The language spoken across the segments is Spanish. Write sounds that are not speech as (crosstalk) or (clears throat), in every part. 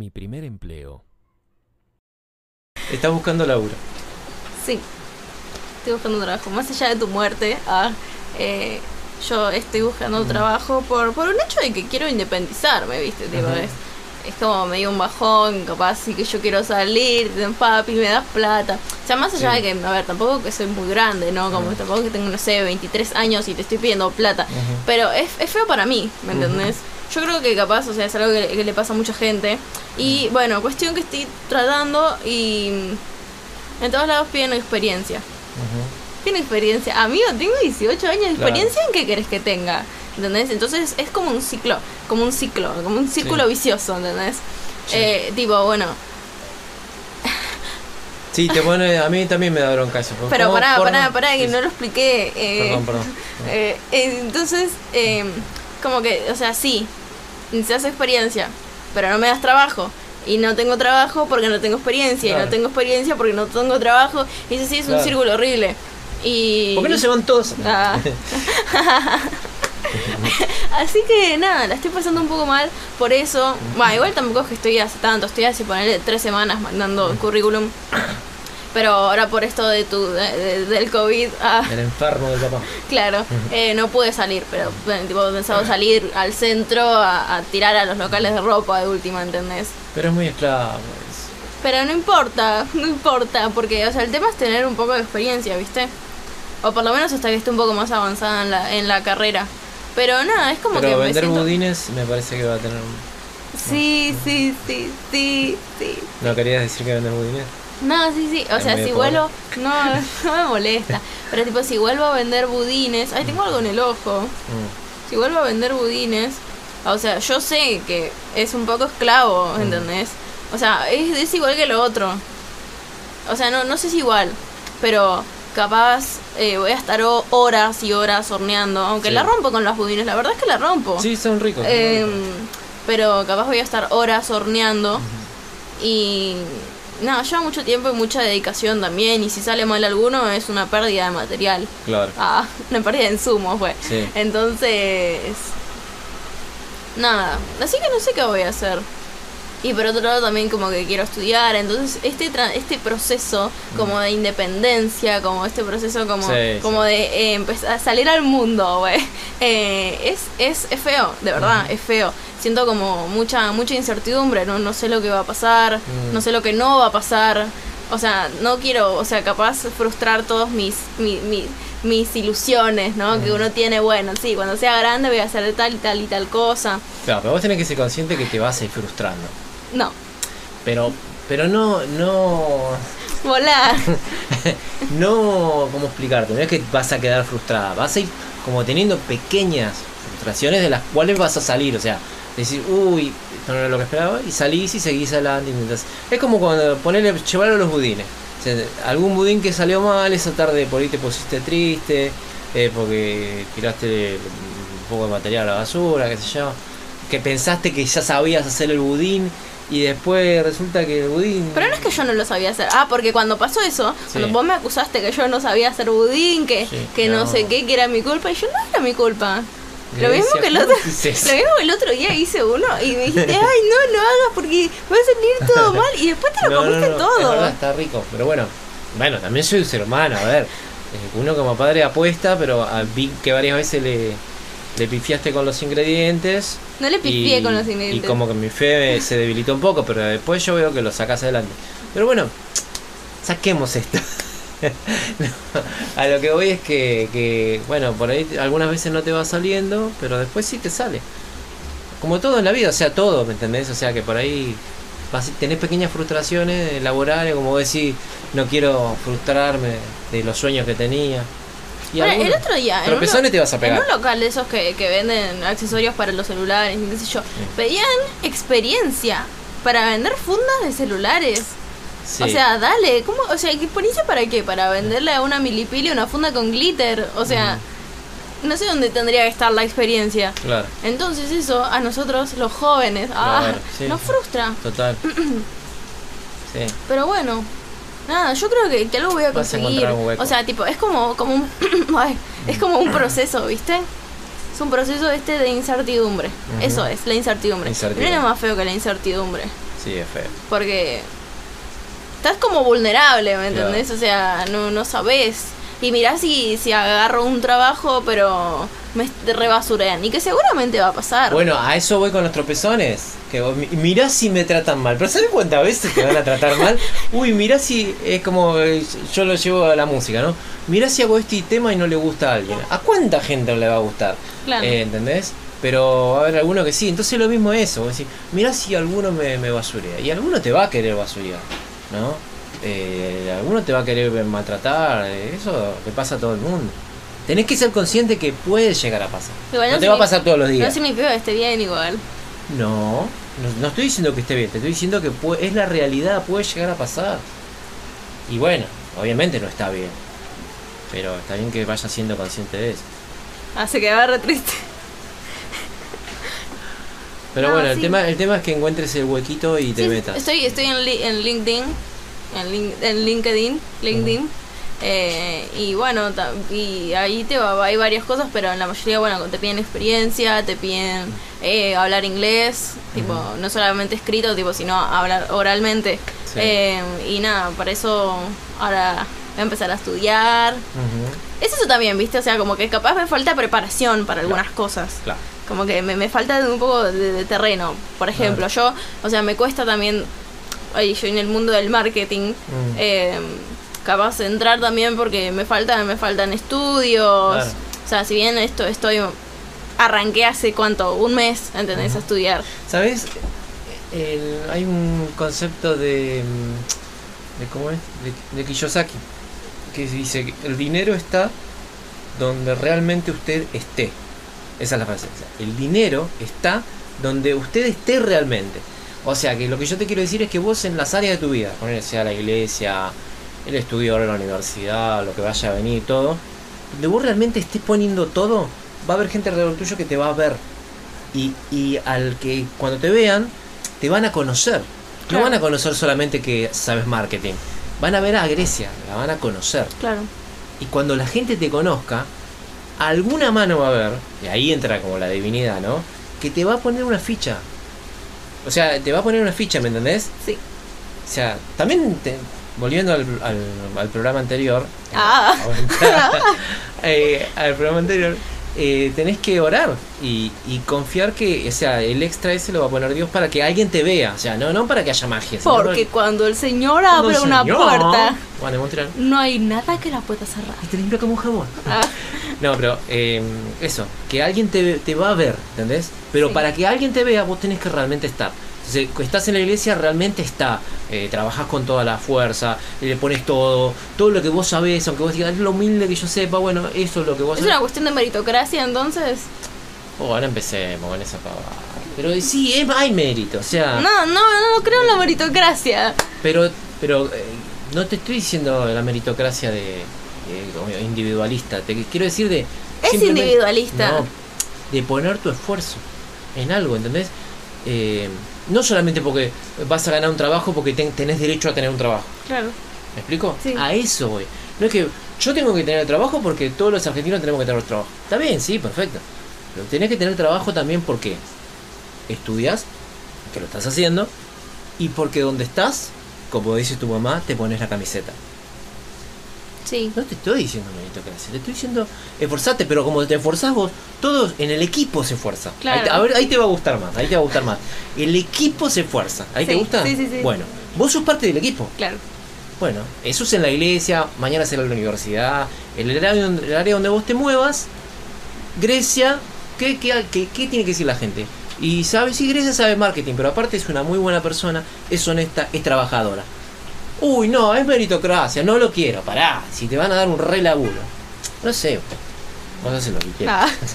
Mi primer empleo. Estás buscando laburo. Sí, estoy buscando trabajo. Más allá de tu muerte, ah, eh, yo estoy buscando trabajo por, por un hecho de que quiero independizarme, ¿viste? Tipo, es, es como medio un bajón, capaz sí que yo quiero salir, de papi, me das plata. O sea, más allá Sí. de que, a ver, tampoco que soy muy grande, ¿no? Como tampoco que tengo, no sé, 23 años y te estoy pidiendo plata. Pero es, es feo para mí, ¿me entendés? Yo creo que capaz, o sea, es algo que, que le pasa a mucha gente. Y bueno, cuestión que estoy tratando y mm, en todos lados piden experiencia. Ujú. Tiene experiencia. Amigo, tengo 18 años de Claro. experiencia en qué querés que tenga. ¿Entendés? Entonces es como un ciclo, como un ciclo, como un círculo Sí. vicioso, ¿entendés? Sí. Eh, tipo, bueno, Sí, te pone, a mí también me da bronca eso. pero ¿Cómo pará, pará, pará, que Sí, no lo expliqué. eh, Perdón, perdón. (laughs) eh, entonces, eh, como que, o sea, sí, se hace experiencia, pero no me das trabajo. Y no tengo trabajo porque no tengo experiencia. Y no tengo experiencia porque no tengo trabajo. Y eso sí es un círculo horrible. Y... ¿Por qué no se van todos? Ah. (laughs) (laughs) Así que nada, la estoy pasando un poco mal por eso. Bueno, igual tampoco es que estoy hace tanto, estoy hace ponerle tres semanas mandando currículum. Pero ahora por esto de tu de- de- del COVID, ah, El enfermo del papá. claro, eh, no pude salir, pero bueno, tipo, he pensado salir al centro a, a tirar a los locales de ropa de última, ¿entendés? Pero es muy esclavo. es- Pero no importa, (laughs) no importa, porque o sea, el tema es tener un poco de experiencia, ¿viste? O por lo menos hasta que esté un poco más avanzada en la, en la carrera. Pero nada, es como Pero que vender siento... budines me parece que va a tener un... Sí, sí, sí, sí, sí. ¿No querías decir que vender budines? No, sí, sí. O Es sea, si vuelvo... No, (laughs) no me molesta. Pero tipo, si vuelvo a vender budines... Ay, tengo algo en el ojo. Mm. Si vuelvo a vender budines... O sea, yo sé que es un poco esclavo, Mm. ¿entendés? O sea, es, es igual que lo otro. O sea, no, no sé si igual, pero capaz eh, voy a estar ho- horas y horas horneando. Aunque Sí. la rompo con los budines, la verdad es que la rompo. Sí, son ricos. son Em, ricos. pero capaz voy a estar horas horneando y nada, lleva mucho tiempo y mucha dedicación también y si sale mal alguno es una pérdida de material. Claro. Ah, (laughs) una pérdida de insumos fue. Sí. Entonces, nada, así que no sé qué voy a hacer. Y por otro lado también como que quiero estudiar, entonces este tra- este proceso como de independencia, como este proceso como, Sí, como sí. de eh, empezar a salir al mundo, (laughs) güey, eh, es, es, es feo, de verdad, es feo. Siento como mucha mucha incertidumbre, no, no sé lo que va a pasar, Mm. no sé lo que no va a pasar. O sea, no quiero, o sea, capaz frustrar todos mis, mi- mi- mis ilusiones, ¿no? Que Mm. uno tiene, bueno, sí, cuando sea grande voy a hacer tal y tal y tal cosa. Claro, pero vos tenés que ser consciente que te vas a ir frustrando. No, Pero, pero no, no, volar. (laughs) no, ¿cómo explicarte? No es que vas a quedar frustrada, vas a ir como teniendo pequeñas frustraciones de las cuales vas a salir, o sea, decir, uy, esto no era lo que esperaba, y salís y seguís adelante. Intentas. Es como cuando ponerle, llevarlo a los budines. O sea, algún budín que salió mal, esa tarde por ahí te pusiste triste, eh, porque tiraste un poco de material a la basura, qué sé yo, que pensaste que ya sabías hacer el budín. Y después resulta que el budín. Pero no es que yo no lo sabía hacer. Ah, porque cuando pasó eso, Sí. cuando vos me acusaste que yo no sabía hacer budín, que, Sí, que no. no. sé qué, que era mi culpa, y yo no era mi culpa. Lo mismo que el ¿cómo otro, lo mismo que el otro día hice uno y me dijiste, ay no, no hagas porque va a salir todo (laughs) mal y después te lo No, comiste no, todo. verdad, está rico. Pero bueno, bueno, también soy un ser humano, a ver. eh, Uno como padre apuesta, pero vi que varias veces le, le pifiaste con los ingredientes. No le pifié y- con los ingredientes. Y como que mi fe se debilitó un poco, pero después yo veo que lo sacas adelante. Pero bueno, saquemos esto. (laughs) No, a lo que voy es que, que, bueno, por ahí algunas veces no te va saliendo, pero después sí te sale. Como todo en la vida, o sea, todo, ¿me entendés? O sea, que por ahí vas, tenés pequeñas frustraciones laborales, como decís, no quiero frustrarme de los sueños que tenía. Y el otro día, en un, tropezones lo- te vas a en pegar. un local de esos que, que venden accesorios para los celulares y qué sé yo, pedían experiencia para vender fundas de celulares. Sí. O sea, dale, ¿cómo? O sea, ¿experiencia para qué? Para venderle a una milipili una funda con glitter. O sea, no sé dónde tendría que estar la experiencia. Claro, Entonces eso a nosotros, los jóvenes, ah, Claro, sí. nos frustra. total. (clears throat) Sí. Pero bueno, nada, yo creo que, que algo voy a conseguir. O sea, tipo, es como, como un (clears throat) ay, es como un proceso, ¿viste? Es un proceso este de incertidumbre. Eso es, la incertidumbre. Incertidumbre. No nada más feo que la incertidumbre. Sí, es feo. Porque estás como vulnerable, ¿me entendés? O sea, no, no sabes. Y mirá si, si agarro un trabajo, pero me rebasurean. Y que seguramente va a pasar. Bueno, a eso voy con los tropezones. Que vos mi- mirá si me tratan mal. Pero ¿sabes cuántas veces te van a tratar mal? (laughs) Uy, mirá si es como eh, yo lo llevo a la música, ¿no? Mirá si hago este tema y no le gusta a alguien. ¿A cuánta gente le va a gustar? Claro. Eh, ¿Entendés? Pero va a haber alguno que sí. Entonces lo mismo es eso. Vos decís, mirá si alguno me, me basurea. Y alguno te va a querer basurear, ¿no? Eh, alguno te va a querer maltratar. eh, Eso le pasa a todo el mundo. Tenés que ser consciente que puede llegar a pasar. Igual no no te va a pasar todos los días. No significa que esté bien igual. No, no, no estoy diciendo que esté bien, te estoy diciendo que puede- es la realidad, puede llegar a pasar. Y bueno, obviamente no está bien. Pero está bien que vayas siendo consciente de eso. Hace que va re triste. Pero No, bueno, el tema el tema es que encuentres el huequito y te Sí, metas. Estoy, estoy en, li- en LinkedIn. En, lin- en LinkedIn. LinkedIn. eh, y bueno, y ahí te va, hay varias cosas, pero en la mayoría, bueno, te piden experiencia, te piden eh, hablar inglés, tipo, no solamente escrito, tipo, sino hablar oralmente. Sí. Eh, y nada, para eso ahora voy a empezar a estudiar. Es eso también, ¿viste? O sea, como que capaz me falta preparación para algunas cosas. Claro. Como que me, me falta un poco de, de terreno. Por ejemplo, yo, o sea, me cuesta también, ay, yo en el mundo del marketing, Mm. eh, capaz entrar también porque me faltan, me faltan estudios. Claro. O sea, si bien esto estoy, arranqué hace cuánto, un mes, ¿entendés? A estudiar. ¿Sabes? El- hay un concepto de, de ¿cómo es? De, de Kiyosaki que dice que el dinero está donde realmente usted esté. Esa es la frase. O sea, el dinero está donde usted esté realmente. O sea que lo que yo te quiero decir es que vos en las áreas de tu vida, poner sea la iglesia, el estudio ahora en la universidad, lo que vaya a venir, todo, donde vos realmente estés poniendo todo, va a haber gente alrededor tuyo que te va a ver. Y, y al que cuando te vean, te van a conocer. No van a conocer solamente que sabes marketing. Van a ver a Grecia, la van a conocer. Claro. Y cuando la gente te conozca, alguna mano va a haber, y ahí entra como la divinidad, ¿no? Que te va a poner una ficha. O sea, te va a poner una ficha, ¿me entendés? Sí. O sea, también, te- volviendo al, al- al programa anterior, Ah. (laughs) eh, al programa anterior, eh, tenés que orar y, y confiar que, o sea, el extra ese lo va a poner Dios para que alguien te vea, o sea, no, no para que haya magia. Porque que- cuando el Señor abre una Señor- puerta, Bueno, no hay nada que la pueda cerrar. Y te limpia como un jabón. Ah, No, pero eh, eso, que alguien te, te va a ver, ¿entendés? Pero Sí. para que alguien te vea, vos tenés que realmente estar. Entonces, estás en la iglesia, realmente está. Eh, trabajás con toda la fuerza, le pones todo, todo lo que vos sabés, aunque vos digas, es lo humilde que yo sepa, bueno, eso es lo que vos es una cuestión de meritocracia, entonces. Oh, ahora empecemos con esa pavada. Pero sí, es- hay mérito, o sea. No, no, no creo en la meritocracia. Pero, pero eh, no te estoy diciendo la meritocracia de eh, individualista. Te quiero decir de. Es individualista. No, de poner tu esfuerzo en algo, ¿entendés? Eh, no solamente porque vas a ganar un trabajo porque ten- tenés derecho a tener un trabajo. Claro. ¿Me explico? Sí. A eso voy. No es que yo tengo que tener trabajo porque todos los argentinos tenemos que tener trabajo. Está bien, sí, perfecto. Pero tenés que tener trabajo también porque estudias, que lo estás haciendo, y porque donde estás, como dice tu mamá, te pones la camiseta. Sí. No te estoy diciendo meritocracia, te estoy diciendo esforzate, pero como te esforzás vos, todos en el equipo se esfuerza. Claro. Ahí te- a ver, ahí te va a gustar más, ahí te va a gustar más. El equipo se esfuerza. ¿Ahí te gusta? sí, sí, sí. Bueno, vos sos parte del equipo. Claro. Bueno, eso es en la iglesia, mañana será en la universidad, en el área, donde- el área donde vos te muevas, Grecia, ¿qué, qué, qué- qué tiene que decir la gente? Y sabe, sí, Grecia sabe marketing, pero aparte es una muy buena persona, es honesta, es trabajadora. Uy, no, es meritocracia, no lo quiero, pará, si te van a dar un re laburo. No sé, vos haces lo que quieras. Ah.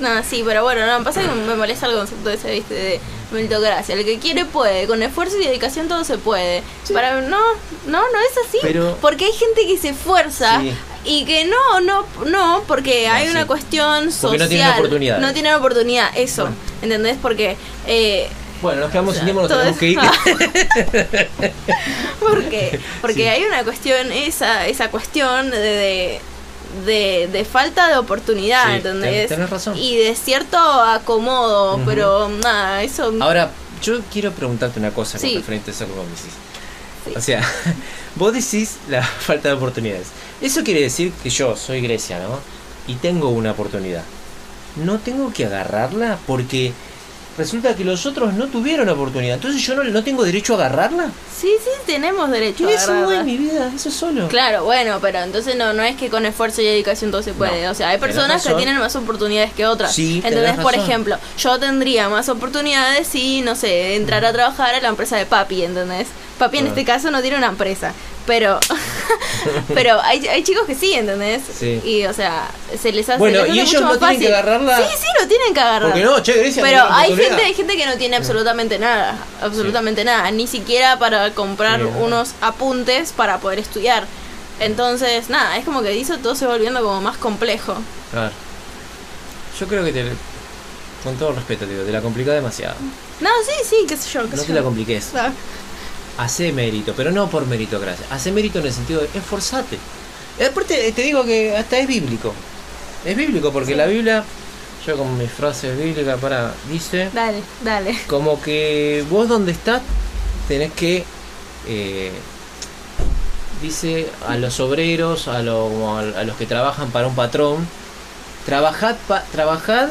No, sí, pero bueno, no, pasa que me molesta el concepto ese, viste, de meritocracia. El que quiere puede, con esfuerzo y dedicación todo se puede. Para no, no, no es así. Pero- porque hay gente que se esfuerza Sí. y que no, no, no, porque No, hay sí. una cuestión Porque social. no tienen oportunidades. No tienen oportunidad, eso. Bueno. ¿Entendés? Porque eh, Bueno, nos quedamos O sea, sin tiempo, nos tenemos que ir. (laughs) ¿Por qué? Porque Sí. hay una cuestión, esa, esa cuestión de, de, de- de falta de oportunidad, Sí, ¿entendés? tenés razón. Y de cierto acomodo, pero nada, eso... Ahora, yo quiero preguntarte una cosa con referente a eso que vos decís. Sí. O sea, (laughs) vos decís la (laughs) falta de oportunidades. Eso quiere decir que yo soy Grecia, ¿no? Y tengo una oportunidad. No tengo que agarrarla porque resulta que los otros no tuvieron oportunidad. Entonces yo no, no tengo derecho a agarrarla. Sí, sí, tenemos derecho a Eso no es mi vida, eso solo. Claro, bueno, pero entonces no, no es que con esfuerzo y dedicación todo se puede. No, o sea, hay personas que tienen más oportunidades que otras. Sí, ¿Entendés? Por razón. ejemplo, yo tendría más oportunidades si, no sé, entrar a trabajar a la empresa de papi, ¿entendés? Papi en Ah. este caso no tiene una empresa. Pero (laughs) pero hay, hay chicos que sí, ¿entendés? Sí. Y, o sea, se les hace, Bueno, les ¿y ellos mucho no más tienen que fácil. agarrarla? Sí, sí, lo tienen que agarrar. Porque no, che, Grecia Pero tiene hay gente, hay gente que no tiene absolutamente nada, absolutamente nada, ni siquiera para comprar Sí. unos apuntes para poder estudiar. Entonces, nada, es como que hizo todo se va volviendo como más complejo. Claro. Yo creo que te. Con todo respeto, te digo, te la complicás demasiado. No, sí, sí, qué sé yo, qué No sé te yo. la compliques. Ah, Hace mérito, pero no por meritocracia. Hace mérito en el sentido de esforzate. Y aparte, te digo que hasta es bíblico. Es bíblico porque la Biblia, yo con mis frases bíblicas, para, dice Dale, dale. como que vos donde estás tenés que. eh, dice a los obreros, a, lo- a los que trabajan para un patrón, trabajad, pa- trabajad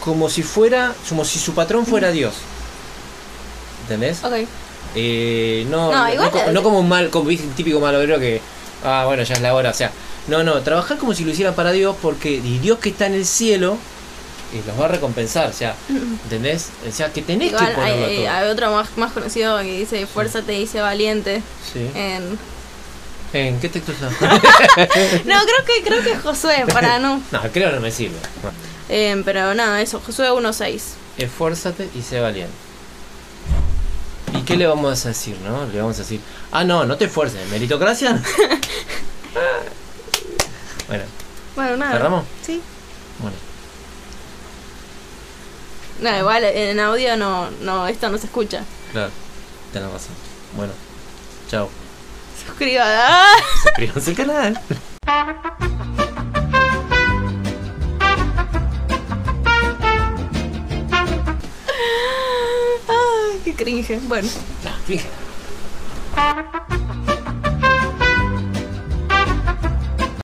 como si fuera, como si su patrón fuera Dios. ¿Entendés? Ok. Eh, no, No, igual te- no como un mal, como un típico mal obrero que, ah, bueno, ya es la hora, o sea, no, no, trabajar como si lo hicieran para Dios, porque y Dios que está en el cielo eh, los va a recompensar, o sea, ¿entendés? O sea, que tenés Igual que ponerlo hay- todo. hay otro más, más conocido que dice fuerza te dice valiente. Sí. En... ¿En qué texto está? (laughs) No, creo que creo que Josué, (laughs) para no. no, creo que no me sirve. Eh, pero nada, eso, Josué 1.6. esfuérzate y sé valiente. ¿Y qué le vamos a decir, no? Le vamos a decir, ah, no, no te esfuerces, meritocracia. (laughs) bueno, Bueno, nada. ¿cerramos? Sí. Bueno. No, igual en audio no, no, esto no se escucha. Claro, tenés razón. Bueno, chao. Suscriban. (laughs) ¡Ah! Suscríbanse al canal. Qué cringe. Bueno. No, fíjate.